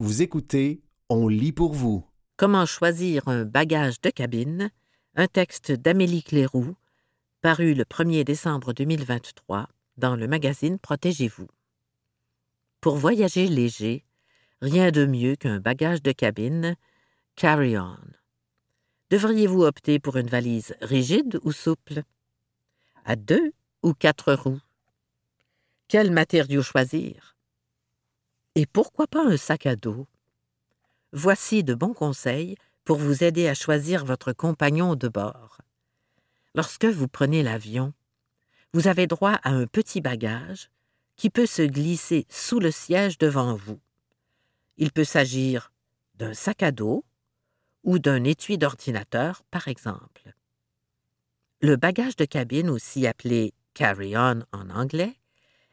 Vous écoutez On lit pour vous. Comment choisir un bagage de cabine, un texte d'Amélie Cléroux, paru le 1er décembre 2023 dans le magazine Protégez-vous. Pour voyager léger, rien de mieux qu'un bagage de cabine carry-on. Devriez-vous opter pour une valise rigide ou souple? À deux ou quatre roues? Quel matériau choisir? Et pourquoi pas un sac à dos? Voici de bons conseils pour vous aider à choisir votre compagnon de bord. Lorsque vous prenez l'avion, vous avez droit à un petit bagage qui peut se glisser sous le siège devant vous. Il peut s'agir d'un sac à dos ou d'un étui d'ordinateur, par exemple. Le bagage de cabine, aussi appelé carry-on en anglais,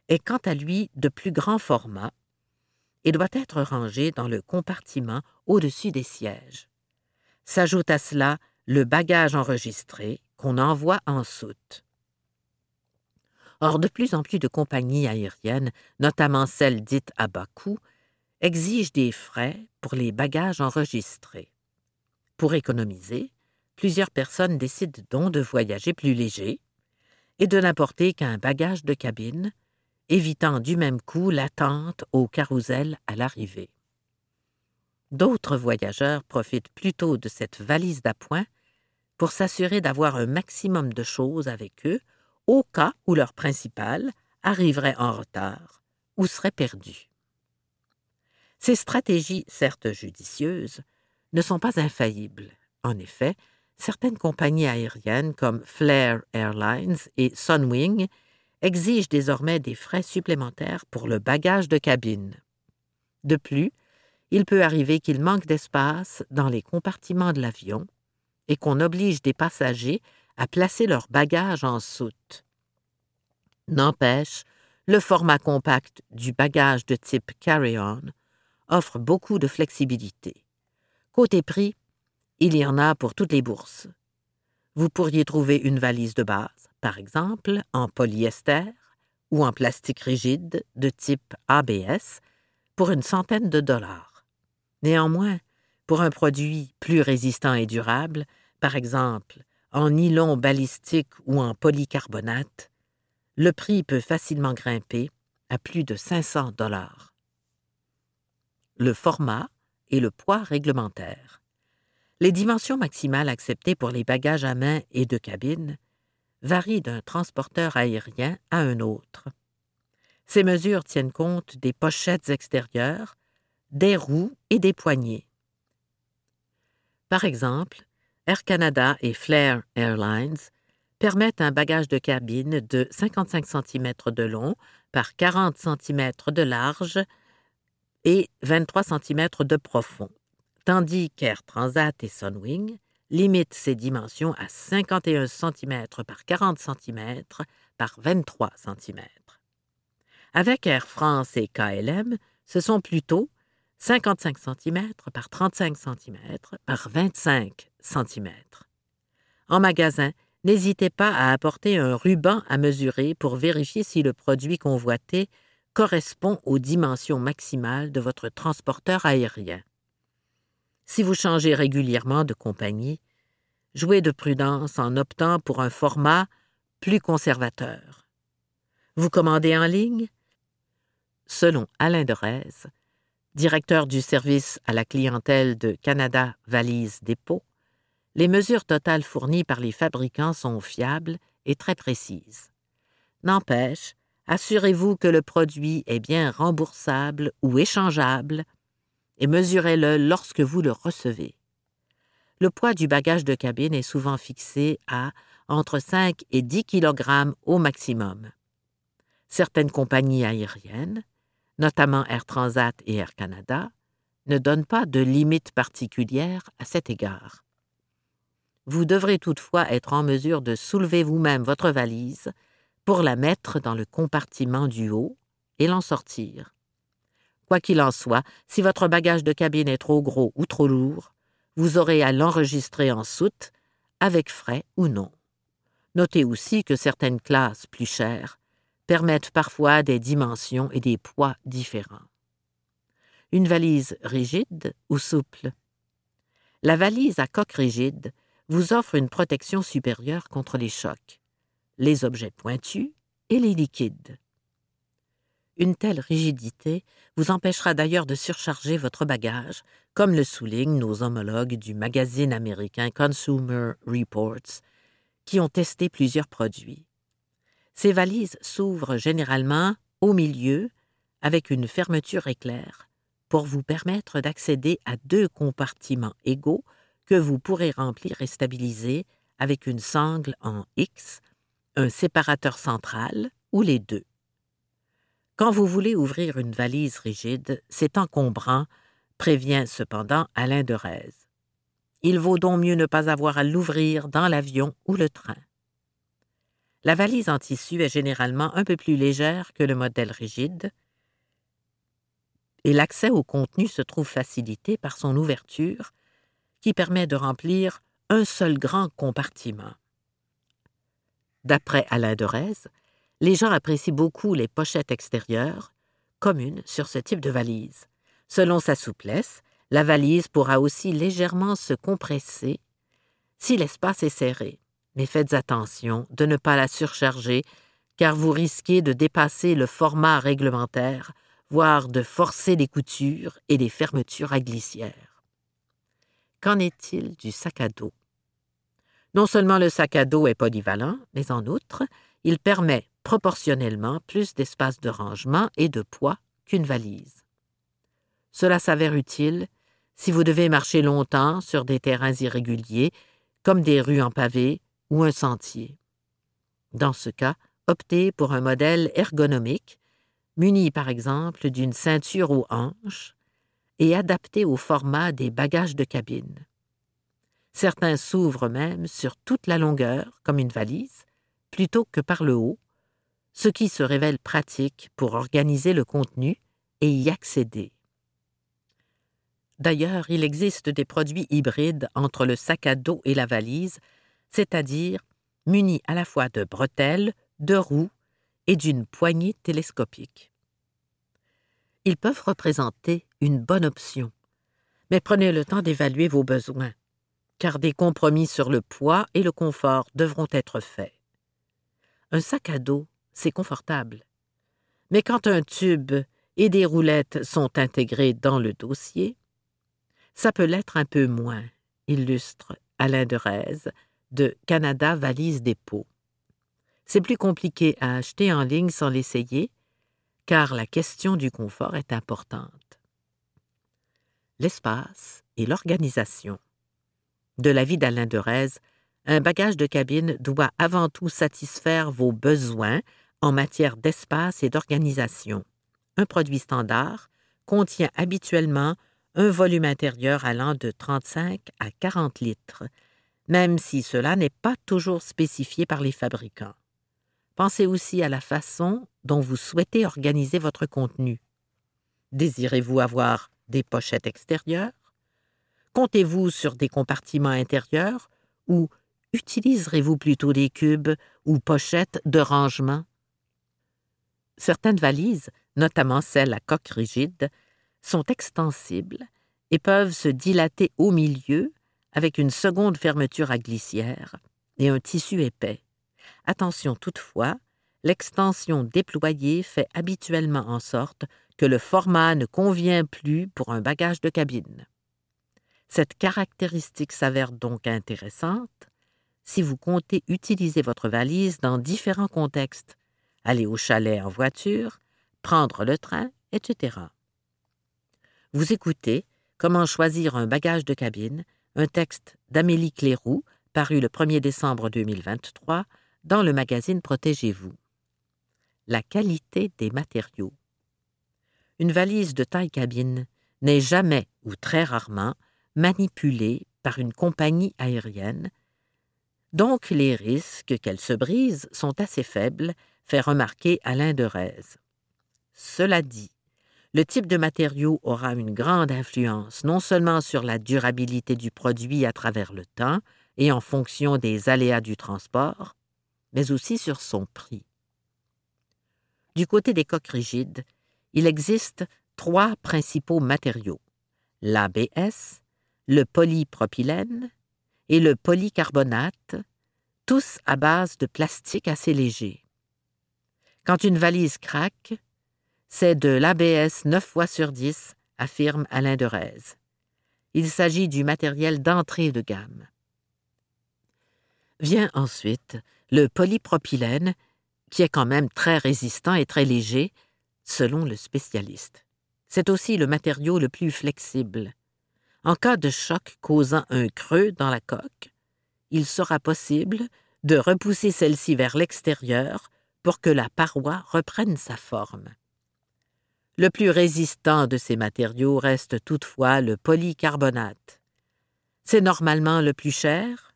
est quant à lui de plus grand format et doit être rangé dans le compartiment au-dessus des sièges. S'ajoute à cela le bagage enregistré qu'on envoie en soute. Or, de plus en plus de compagnies aériennes, notamment celles dites à bas coût, exigent des frais pour les bagages enregistrés. Pour économiser, plusieurs personnes décident donc de voyager plus léger et de n'apporter qu'un bagage de cabine, évitant du même coup l'attente au carrousel à l'arrivée. D'autres voyageurs profitent plutôt de cette valise d'appoint pour s'assurer d'avoir un maximum de choses avec eux au cas où leur principal arriverait en retard ou serait perdu. Ces stratégies, certes judicieuses, ne sont pas infaillibles. En effet, certaines compagnies aériennes comme Flair Airlines et Sunwing exigent désormais des frais supplémentaires pour le bagage de cabine. De plus, il peut arriver qu'il manque d'espace dans les compartiments de l'avion et qu'on oblige des passagers à placer leur bagage en soute. N'empêche, le format compact du bagage de type carry-on offre beaucoup de flexibilité. Côté prix, il y en a pour toutes les bourses. Vous pourriez trouver une valise de base, par exemple en polyester ou en plastique rigide de type ABS, pour une centaine de dollars. Néanmoins, pour un produit plus résistant et durable, par exemple en nylon balistique ou en polycarbonate, le prix peut facilement grimper à plus de 500 dollars. Le format et le poids réglementaire. Les dimensions maximales acceptées pour les bagages à main et de cabine varient d'un transporteur aérien à un autre. Ces mesures tiennent compte des pochettes extérieures, des roues et des poignées. Par exemple, Air Canada et Flair Airlines permettent un bagage de cabine de 55 cm de long par 40 cm de large et 23 cm de profond, tandis qu'Air Transat et Sunwing limitent ces dimensions à 51 cm par 40 cm par 23 cm. Avec Air France et KLM, ce sont plutôt 55 cm par 35 cm par 25 cm. En magasin, n'hésitez pas à apporter un ruban à mesurer pour vérifier si le produit convoité correspond aux dimensions maximales de votre transporteur aérien. Si vous changez régulièrement de compagnie, jouez de prudence en optant pour un format plus conservateur. Vous commandez en ligne? Selon Alain Derez, directeur du service à la clientèle de Canada Valise Dépôt, les mesures totales fournies par les fabricants sont fiables et très précises. N'empêche, assurez-vous que le produit est bien remboursable ou échangeable et mesurez-le lorsque vous le recevez. Le poids du bagage de cabine est souvent fixé à entre 5 et 10 kg au maximum. Certaines compagnies aériennes, notamment Air Transat et Air Canada, ne donnent pas de limite particulière à cet égard. Vous devrez toutefois être en mesure de soulever vous-même votre valise pour la mettre dans le compartiment du haut et l'en sortir. Quoi qu'il en soit, si votre bagage de cabine est trop gros ou trop lourd, vous aurez à l'enregistrer en soute, avec frais ou non. Notez aussi que certaines classes plus chères permettent parfois des dimensions et des poids différents. Une valise rigide ou souple? La valise à coque rigide vous offre une protection supérieure contre les chocs, les objets pointus et les liquides. Une telle rigidité vous empêchera d'ailleurs de surcharger votre bagage, comme le soulignent nos homologues du magazine américain Consumer Reports, qui ont testé plusieurs produits. Ces valises s'ouvrent généralement au milieu avec une fermeture éclair pour vous permettre d'accéder à deux compartiments égaux que vous pourrez remplir et stabiliser avec une sangle en X, un séparateur central ou les deux. Quand vous voulez ouvrir une valise rigide, c'est encombrant, prévient cependant Alain de Rez. Il vaut donc mieux ne pas avoir à l'ouvrir dans l'avion ou le train. La valise en tissu est généralement un peu plus légère que le modèle rigide, et l'accès au contenu se trouve facilité par son ouverture, qui permet de remplir un seul grand compartiment. D'après Alain de Rez, les gens apprécient beaucoup les pochettes extérieures, communes sur ce type de valise. Selon sa souplesse, la valise pourra aussi légèrement se compresser si l'espace est serré. Mais faites attention de ne pas la surcharger, car vous risquez de dépasser le format réglementaire, voire de forcer les coutures et les fermetures à glissière. Qu'en est-il du sac à dos? Non seulement le sac à dos est polyvalent, mais en outre, il permet proportionnellement plus d'espace de rangement et de poids qu'une valise. Cela s'avère utile si vous devez marcher longtemps sur des terrains irréguliers, comme des rues en pavé ou un sentier. Dans ce cas, optez pour un modèle ergonomique, muni par exemple d'une ceinture aux hanches et adapté au format des bagages de cabine. Certains s'ouvrent même sur toute la longueur, comme une valise, plutôt que par le haut, ce qui se révèle pratique pour organiser le contenu et y accéder. D'ailleurs, il existe des produits hybrides entre le sac à dos et la valise, c'est-à-dire munis à la fois de bretelles, de roues et d'une poignée télescopique. Ils peuvent représenter une bonne option, mais prenez le temps d'évaluer vos besoins, car des compromis sur le poids et le confort devront être faits. Un sac à dos c'est confortable. Mais quand un tube et des roulettes sont intégrés dans le dossier, ça peut l'être un peu moins, illustre Alain de Rez de Canada Valise Dépôt. C'est plus compliqué à acheter en ligne sans l'essayer, car la question du confort est importante. L'espace et l'organisation. De l'avis d'Alain de Rez, un bagage de cabine doit avant tout satisfaire vos besoins en matière d'espace et d'organisation. Un produit standard contient habituellement un volume intérieur allant de 35 à 40 litres, même si cela n'est pas toujours spécifié par les fabricants. Pensez aussi à la façon dont vous souhaitez organiser votre contenu. Désirez-vous avoir des pochettes extérieures? Comptez-vous sur des compartiments intérieurs ou utiliserez-vous plutôt des cubes ou pochettes de rangement? Certaines valises, notamment celles à coque rigide, sont extensibles et peuvent se dilater au milieu avec une seconde fermeture à glissière et un tissu épais. Attention toutefois, l'extension déployée fait habituellement en sorte que le format ne convient plus pour un bagage de cabine. Cette caractéristique s'avère donc intéressante si vous comptez utiliser votre valise dans différents contextes, aller au chalet en voiture, prendre le train, etc. Vous écoutez Comment choisir un bagage de cabine, un texte d'Amélie Cléroux, paru le 1er décembre 2023 dans le magazine Protégez-vous. La qualité des matériaux. Une valise de taille cabine n'est jamais ou très rarement manipulée par une compagnie aérienne, donc les risques qu'elle se brise sont assez faibles fait remarquer Alain de Rez. Cela dit, le type de matériau aura une grande influence non seulement sur la durabilité du produit à travers le temps et en fonction des aléas du transport, mais aussi sur son prix. Du côté des coques rigides, il existe trois principaux matériaux, l'ABS, le polypropylène et le polycarbonate, tous à base de plastique assez léger. Quand une valise craque, c'est de l'ABS 9 fois sur 10, affirme Alain Derez. Il s'agit du matériel d'entrée de gamme. Vient ensuite le polypropylène, qui est quand même très résistant et très léger, selon le spécialiste. C'est aussi le matériau le plus flexible. En cas de choc causant un creux dans la coque, il sera possible de repousser celle-ci vers l'extérieur pour que la paroi reprenne sa forme. Le plus résistant de ces matériaux reste toutefois le polycarbonate. C'est normalement le plus cher,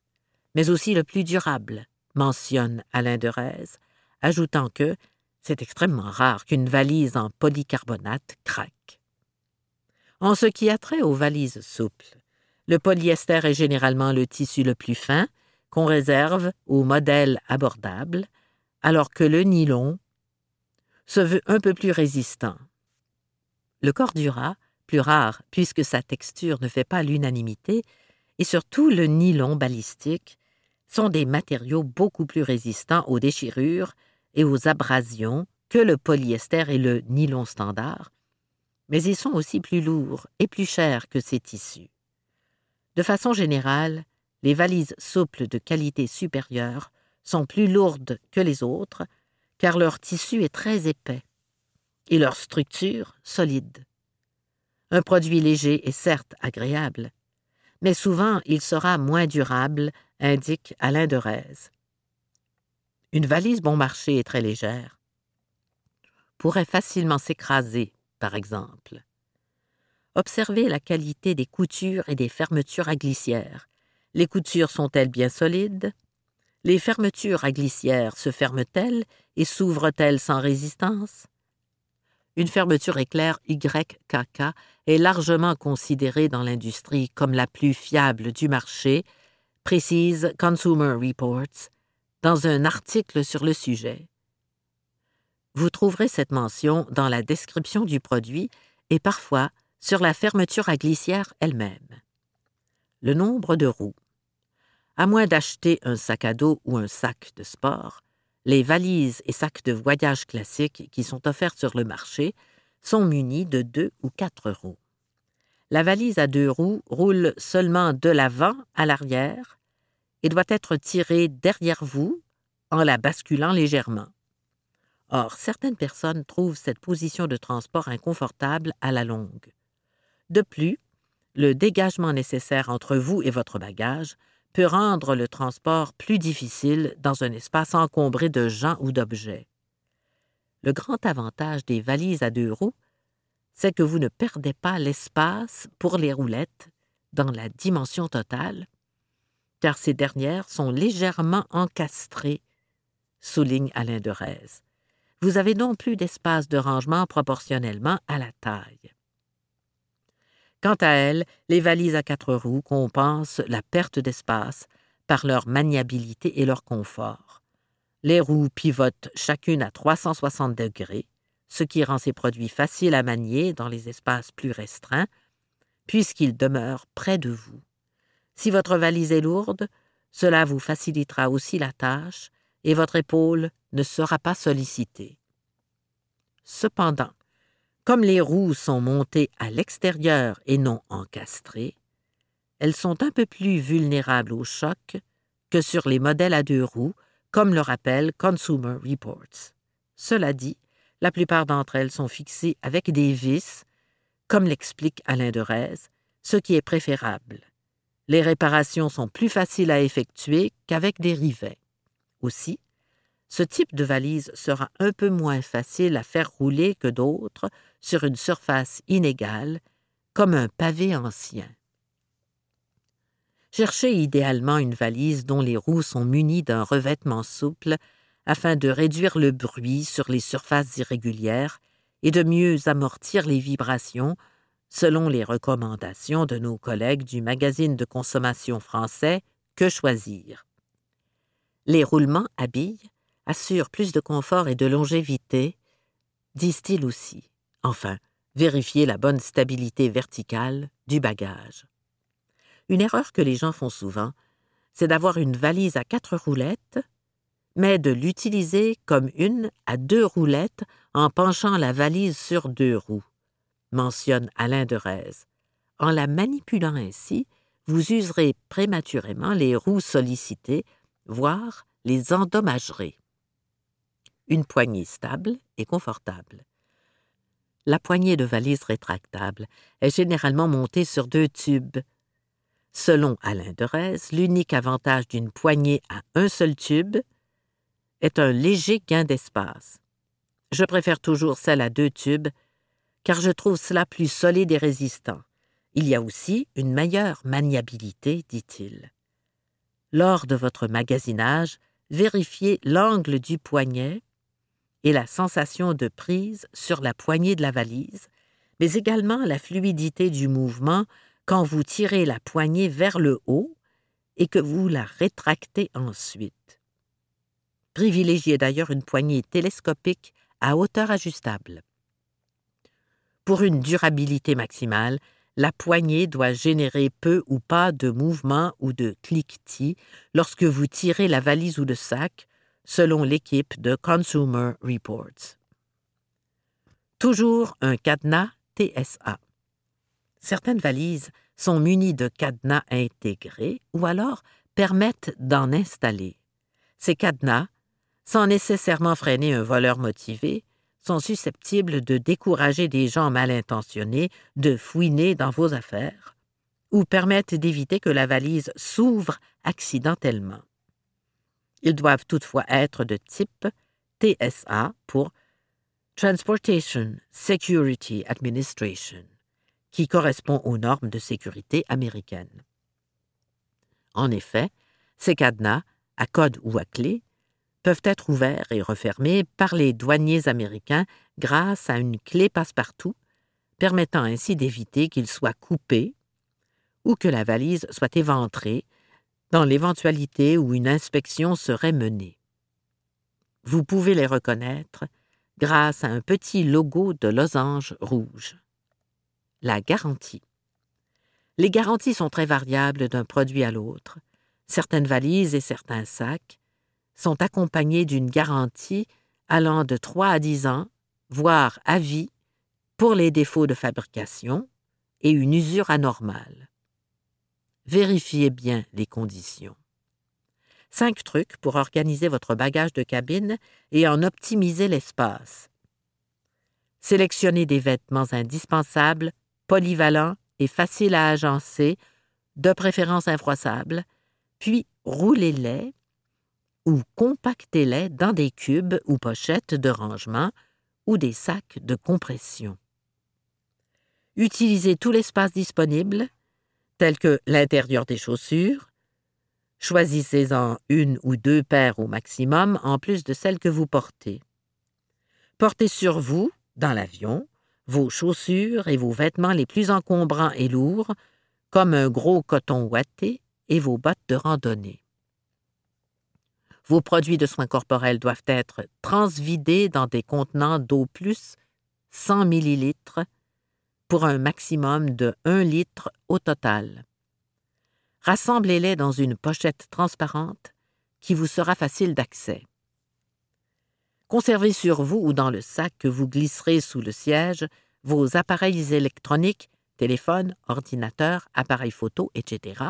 mais aussi le plus durable, mentionne Alain Derez, ajoutant que c'est extrêmement rare qu'une valise en polycarbonate craque. En ce qui a trait aux valises souples, le polyester est généralement le tissu le plus fin qu'on réserve aux modèles abordables, alors que le nylon se veut un peu plus résistant. Le cordura, plus rare puisque sa texture ne fait pas l'unanimité, et surtout le nylon balistique, sont des matériaux beaucoup plus résistants aux déchirures et aux abrasions que le polyester et le nylon standard, mais ils sont aussi plus lourds et plus chers que ces tissus. De façon générale, les valises souples de qualité supérieure sont plus lourdes que les autres, car leur tissu est très épais et leur structure solide. Un produit léger est certes agréable, mais souvent il sera moins durable, indique Alain Derez. Une valise bon marché et très légère pourrait facilement s'écraser, par exemple. Observez la qualité des coutures et des fermetures à glissière. Les coutures sont-elles bien solides? Les fermetures à glissière se ferment-elles et s'ouvrent-elles sans résistance? Une fermeture éclair YKK est largement considérée dans l'industrie comme la plus fiable du marché, précise Consumer Reports dans un article sur le sujet. Vous trouverez cette mention dans la description du produit et parfois sur la fermeture à glissière elle-même. Le nombre de roues. À moins d'acheter un sac à dos ou un sac de sport, les valises et sacs de voyage classiques qui sont offerts sur le marché sont munis de deux ou quatre roues. La valise à deux roues roule seulement de l'avant à l'arrière et doit être tirée derrière vous en la basculant légèrement. Or, certaines personnes trouvent cette position de transport inconfortable à la longue. De plus, le dégagement nécessaire entre vous et votre bagage peut rendre le transport plus difficile dans un espace encombré de gens ou d'objets. Le grand avantage des valises à deux roues, c'est que vous ne perdez pas l'espace pour les roulettes dans la dimension totale, car ces dernières sont légèrement encastrées, souligne Alain Derez. Vous avez donc plus d'espace de rangement proportionnellement à la taille. Quant à elles, les valises à quatre roues compensent la perte d'espace par leur maniabilité et leur confort. Les roues pivotent chacune à 360 degrés, ce qui rend ces produits faciles à manier dans les espaces plus restreints, puisqu'ils demeurent près de vous. Si votre valise est lourde, cela vous facilitera aussi la tâche et votre épaule ne sera pas sollicitée. Cependant, comme les roues sont montées à l'extérieur et non encastrées, elles sont un peu plus vulnérables au choc que sur les modèles à deux roues, comme le rappelle Consumer Reports. Cela dit, la plupart d'entre elles sont fixées avec des vis, comme l'explique Alain Derez, ce qui est préférable. Les réparations sont plus faciles à effectuer qu'avec des rivets. Aussi, ce type de valise sera un peu moins facile à faire rouler que d'autres sur une surface inégale, comme un pavé ancien. Cherchez idéalement une valise dont les roues sont munies d'un revêtement souple afin de réduire le bruit sur les surfaces irrégulières et de mieux amortir les vibrations, selon les recommandations de nos collègues du magazine de consommation français Que choisir. Les roulements à assurent plus de confort et de longévité, disent-ils aussi. Enfin, Vérifiez la bonne stabilité verticale du bagage. Une erreur que les gens font souvent, c'est d'avoir une valise à quatre roulettes, mais de l'utiliser comme une à deux roulettes en penchant la valise sur deux roues, mentionne Alain Derez. En la manipulant ainsi, vous userez prématurément les roues sollicitées, voire les endommagerez. Une poignée stable et confortable. La poignée de valise rétractable est généralement montée sur deux tubes. Selon Alain Derez, l'unique avantage d'une poignée à un seul tube est un léger gain d'espace. Je préfère toujours celle à deux tubes, car je trouve cela plus solide et résistant. Il y a aussi une meilleure maniabilité, dit-il. Lors de votre magasinage, vérifiez l'angle du poignet et la sensation de prise sur la poignée de la valise, mais également la fluidité du mouvement quand vous tirez la poignée vers le haut et que vous la rétractez ensuite. Privilégiez d'ailleurs une poignée télescopique à hauteur ajustable. Pour une durabilité maximale, la poignée doit générer peu ou pas de mouvement ou de cliquetis lorsque vous tirez la valise ou le sac, selon l'équipe de Consumer Reports. Toujours un cadenas TSA. Certaines valises sont munies de cadenas intégrés ou alors permettent d'en installer. Ces cadenas, sans nécessairement freiner un voleur motivé, sont susceptibles de décourager des gens mal intentionnés de fouiner dans vos affaires ou permettent d'éviter que la valise s'ouvre accidentellement. Ils doivent toutefois être de type TSA pour Transportation Security Administration, qui correspond aux normes de sécurité américaines. En effet, ces cadenas, à code ou à clé, peuvent être ouverts et refermés par les douaniers américains grâce à une clé passe-partout, permettant ainsi d'éviter qu'ils soient coupés ou que la valise soit éventrée dans l'éventualité où une inspection serait menée. Vous pouvez les reconnaître grâce à un petit logo de losange rouge. La garantie. Les garanties sont très variables d'un produit à l'autre. Certaines valises et certains sacs sont accompagnés d'une garantie allant de 3 à 10 ans, voire à vie, pour les défauts de fabrication et une usure anormale. Vérifiez bien les conditions. Cinq trucs pour organiser votre bagage de cabine et en optimiser l'espace. Sélectionnez des vêtements indispensables, polyvalents et faciles à agencer, de préférence infroissables, puis roulez-les ou compactez-les dans des cubes ou pochettes de rangement ou des sacs de compression. Utilisez tout l'espace disponible, tel que l'intérieur des chaussures. Choisissez-en une ou deux paires au maximum en plus de celles que vous portez. Portez sur vous, dans l'avion, vos chaussures et vos vêtements les plus encombrants et lourds, comme un gros coton ouaté et vos bottes de randonnée. Vos produits de soins corporels doivent être transvidés dans des contenants d'eau plus 100 ml pour un maximum de 1 litre au total. Rassemblez-les dans une pochette transparente qui vous sera facile d'accès. Conservez sur vous ou dans le sac que vous glisserez sous le siège vos appareils électroniques, téléphones, ordinateurs, appareils photo, etc.,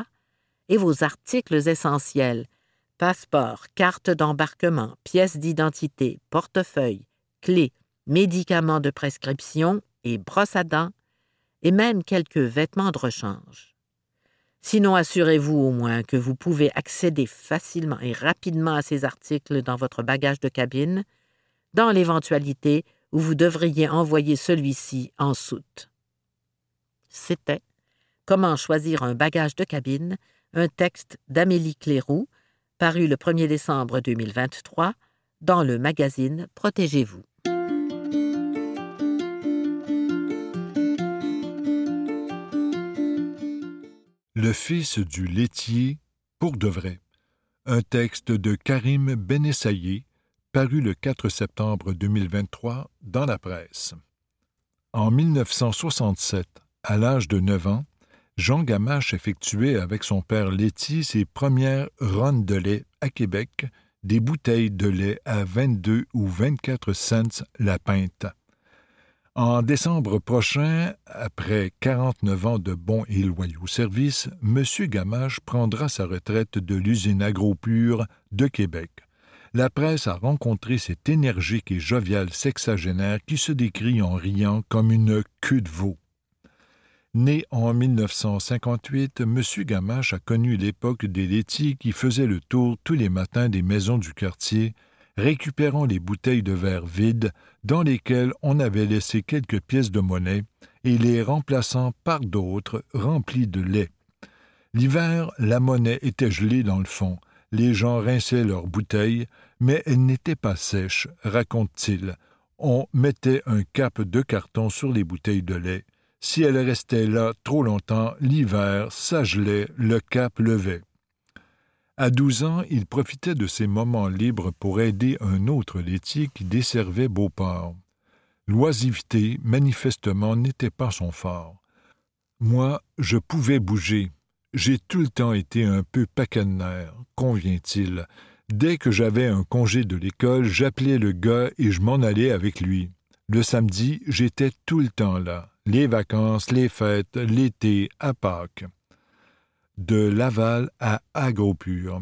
et vos articles essentiels passeport, carte d'embarquement, pièces d'identité, portefeuille, clés, médicaments de prescription et brosses à dents, et même quelques vêtements de rechange. Sinon, assurez-vous au moins que vous pouvez accéder facilement et rapidement à ces articles dans votre bagage de cabine, dans l'éventualité où vous devriez envoyer celui-ci en soute. C'était Comment choisir un bagage de cabine, un texte d'Amélie Cléroux, paru le 1er décembre 2023 dans le magazine Protégez-vous. Le fils du laitier pour de vrai. Un texte de Karim Benessaye, paru le 4 septembre 2023 dans la presse. En 1967, à l'âge de 9 ans, Jean Gamache effectuait avec son père laitier ses premières runs de lait à Québec, des bouteilles de lait à 22 ou 24 cents la pinte. En décembre prochain, après 49 ans de bons et loyaux services, M. Gamache prendra sa retraite de l'usine Agropure de Québec. La presse a rencontré cet énergique et jovial sexagénaire qui se décrit en riant comme une queue de veau. Né en 1958, M. Gamache a connu l'époque des laitiers qui faisaient le tour tous les matins des maisons du quartier, récupérant les bouteilles de verre vides dans lesquelles on avait laissé quelques pièces de monnaie et les remplaçant par d'autres remplies de lait. L'hiver, la monnaie était gelée dans le fond. Les gens rinçaient leurs bouteilles, mais elles n'étaient pas sèches, raconte-t-il. On mettait un cap de carton sur les bouteilles de lait si elle restait là trop longtemps, l'hiver, ça gelait, le cap levait. À douze ans, il profitait de ses moments libres pour aider un autre laitier qui desservait Beauport. L'oisiveté, manifestement, n'était pas son fort. Moi, je pouvais bouger. J'ai tout le temps été un peu pacanenaire, convient-il. Dès que j'avais un congé de l'école, j'appelais le gars et je m'en allais avec lui. Le samedi, j'étais tout le temps là les vacances, les fêtes, l'été, à Pâques. De Laval à Agropur.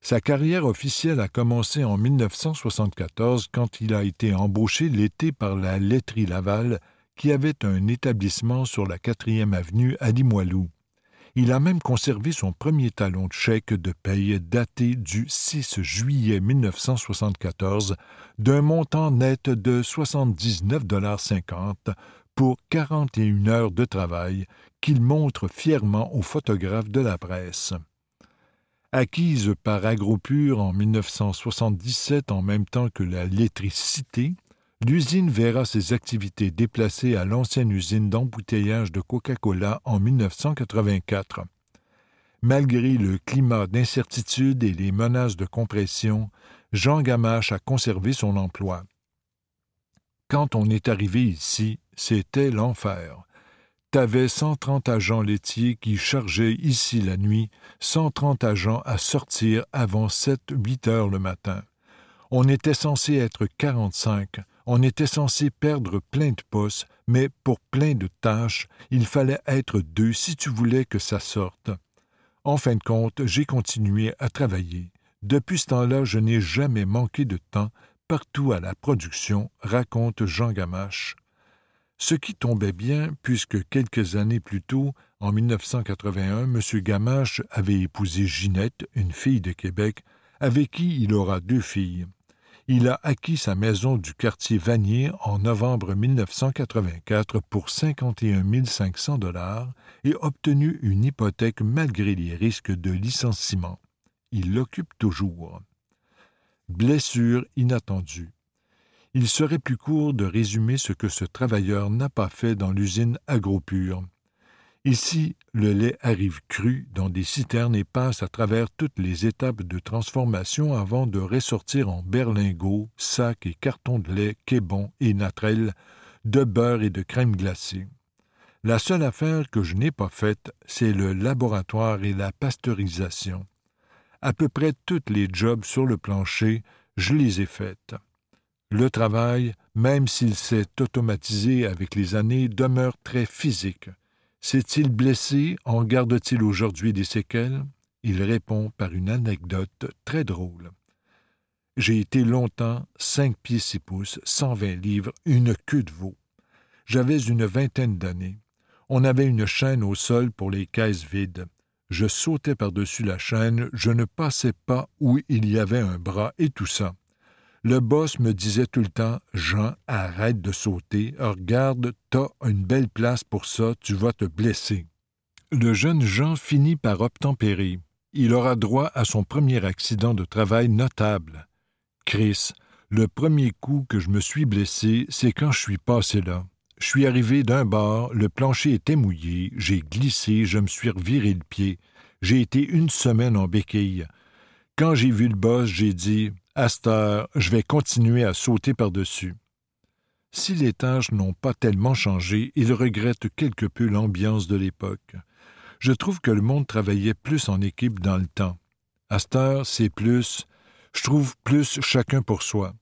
Sa carrière officielle a commencé en 1974 quand il a été embauché l'été par la laiterie Laval, qui avait un établissement sur la quatrième avenue à Limoilou. Il a même conservé son premier talon de chèque de paye daté du 6 juillet 1974 d'un montant net de 79,50 pour 41 heures de travail qu'il montre fièrement aux photographes de la presse. Acquise par Agropur en 1977 en même temps que la l'électricité, l'usine verra ses activités déplacées à l'ancienne usine d'embouteillage de Coca-Cola en 1984. Malgré le climat d'incertitude et les menaces de compression, Jean Gamache a conservé son emploi. Quand on est arrivé ici, c'était l'enfer. T'avais cent trente agents laitiers qui chargeaient ici la nuit, cent trente agents à sortir avant sept, huit heures le matin. On était censé être quarante-cinq, on était censé perdre plein de postes, mais pour plein de tâches, il fallait être deux si tu voulais que ça sorte. En fin de compte, j'ai continué à travailler. Depuis ce temps-là, je n'ai jamais manqué de temps, partout à la production, raconte Jean Gamache. Ce qui tombait bien, puisque quelques années plus tôt, en 1981, M. Gamache avait épousé Ginette, une fille de Québec, avec qui il aura deux filles. Il a acquis sa maison du quartier Vanier en novembre 1984 pour 51 500 dollars et obtenu une hypothèque malgré les risques de licenciement. Il l'occupe toujours. Blessure inattendue. Il serait plus court de résumer ce que ce travailleur n'a pas fait dans l'usine Agropure. Ici, le lait arrive cru dans des citernes et passe à travers toutes les étapes de transformation avant de ressortir en berlingots, sacs et cartons de lait, québons et natrelles, de beurre et de crème glacée. La seule affaire que je n'ai pas faite, c'est le laboratoire et la pasteurisation à peu près toutes les jobs sur le plancher, je les ai faites. Le travail, même s'il s'est automatisé avec les années, demeure très physique. S'est-il blessé? En garde-t-il aujourd'hui des séquelles? Il répond par une anecdote très drôle. J'ai été longtemps cinq pieds six pouces, cent vingt livres, une queue de veau. J'avais une vingtaine d'années. On avait une chaîne au sol pour les caisses vides. Je sautais par-dessus la chaîne, je ne passais pas où il y avait un bras et tout ça. Le boss me disait tout le temps Jean, arrête de sauter, regarde, t'as une belle place pour ça, tu vas te blesser. Le jeune Jean finit par obtempérer. Il aura droit à son premier accident de travail notable. Chris, le premier coup que je me suis blessé, c'est quand je suis passé là. Je suis arrivé d'un bord, le plancher était mouillé, j'ai glissé, je me suis reviré le pied. J'ai été une semaine en béquille. Quand j'ai vu le boss, j'ai dit À je vais continuer à sauter par-dessus. Si les tâches n'ont pas tellement changé, il regrette quelque peu l'ambiance de l'époque. Je trouve que le monde travaillait plus en équipe dans le temps. À cette heure, c'est plus, je trouve plus chacun pour soi.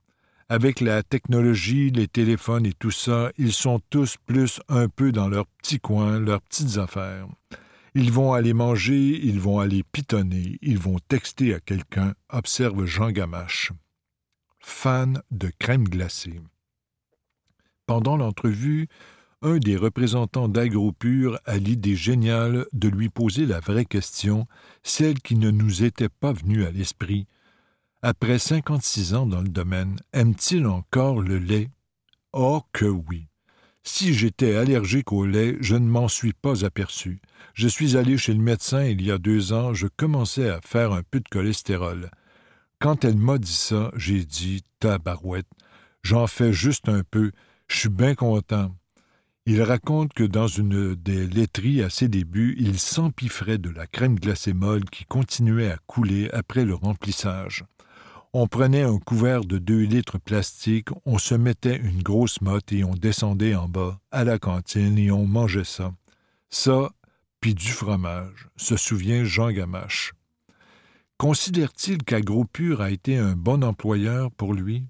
Avec la technologie, les téléphones et tout ça, ils sont tous plus un peu dans leur petit coin, leurs petites affaires. Ils vont aller manger, ils vont aller pitonner, ils vont texter à quelqu'un, observe Jean Gamache. Fan de crème glacée. Pendant l'entrevue, un des représentants d'AgroPure a l'idée géniale de lui poser la vraie question, celle qui ne nous était pas venue à l'esprit. Après cinquante-six ans dans le domaine, aime-t-il encore le lait? Oh que oui. Si j'étais allergique au lait, je ne m'en suis pas aperçu. Je suis allé chez le médecin il y a deux ans, je commençais à faire un peu de cholestérol. Quand elle m'a dit ça, j'ai dit Tabarouette, j'en fais juste un peu, je suis bien content. Il raconte que dans une des laiteries à ses débuts, il s'empiffrait de la crème glacée molle qui continuait à couler après le remplissage. On prenait un couvert de deux litres plastique, on se mettait une grosse motte et on descendait en bas, à la cantine, et on mangeait ça. Ça, puis du fromage, se souvient Jean Gamache. Considère-t-il qu'Agropur a été un bon employeur pour lui?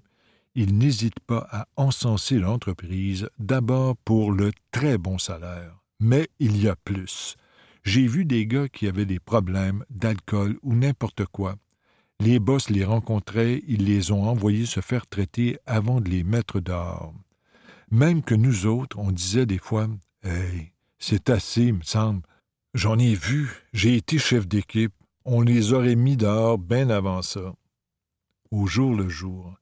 il n'hésite pas à encenser l'entreprise, d'abord pour le très bon salaire. Mais il y a plus. J'ai vu des gars qui avaient des problèmes d'alcool ou n'importe quoi. Les boss les rencontraient, ils les ont envoyés se faire traiter avant de les mettre dehors. Même que nous autres, on disait des fois Hey, c'est assez, me semble. J'en ai vu, j'ai été chef d'équipe, on les aurait mis dehors bien avant ça. Au jour le jour,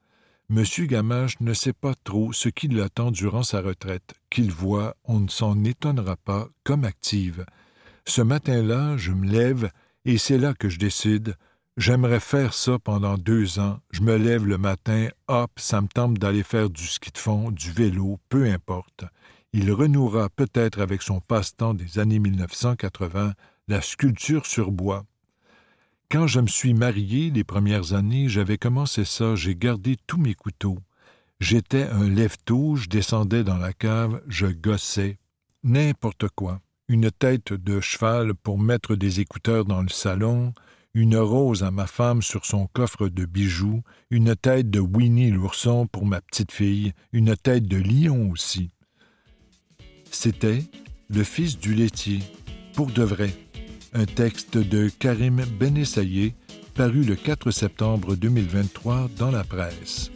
M. Gamache ne sait pas trop ce qui l'attend durant sa retraite, qu'il voit, on ne s'en étonnera pas, comme active. Ce matin-là, je me lève, et c'est là que je décide. J'aimerais faire ça pendant deux ans. Je me lève le matin, hop, ça me tente d'aller faire du ski de fond, du vélo, peu importe. Il renouera peut-être avec son passe-temps des années 1980, la sculpture sur bois. Quand je me suis marié les premières années, j'avais commencé ça, j'ai gardé tous mes couteaux. J'étais un lève-tout, je descendais dans la cave, je gossais. N'importe quoi. Une tête de cheval pour mettre des écouteurs dans le salon, une rose à ma femme sur son coffre de bijoux, une tête de Winnie l'ourson pour ma petite fille, une tête de lion aussi. C'était le fils du laitier, pour de vrai un texte de Karim Benessaye paru le 4 septembre 2023 dans la presse.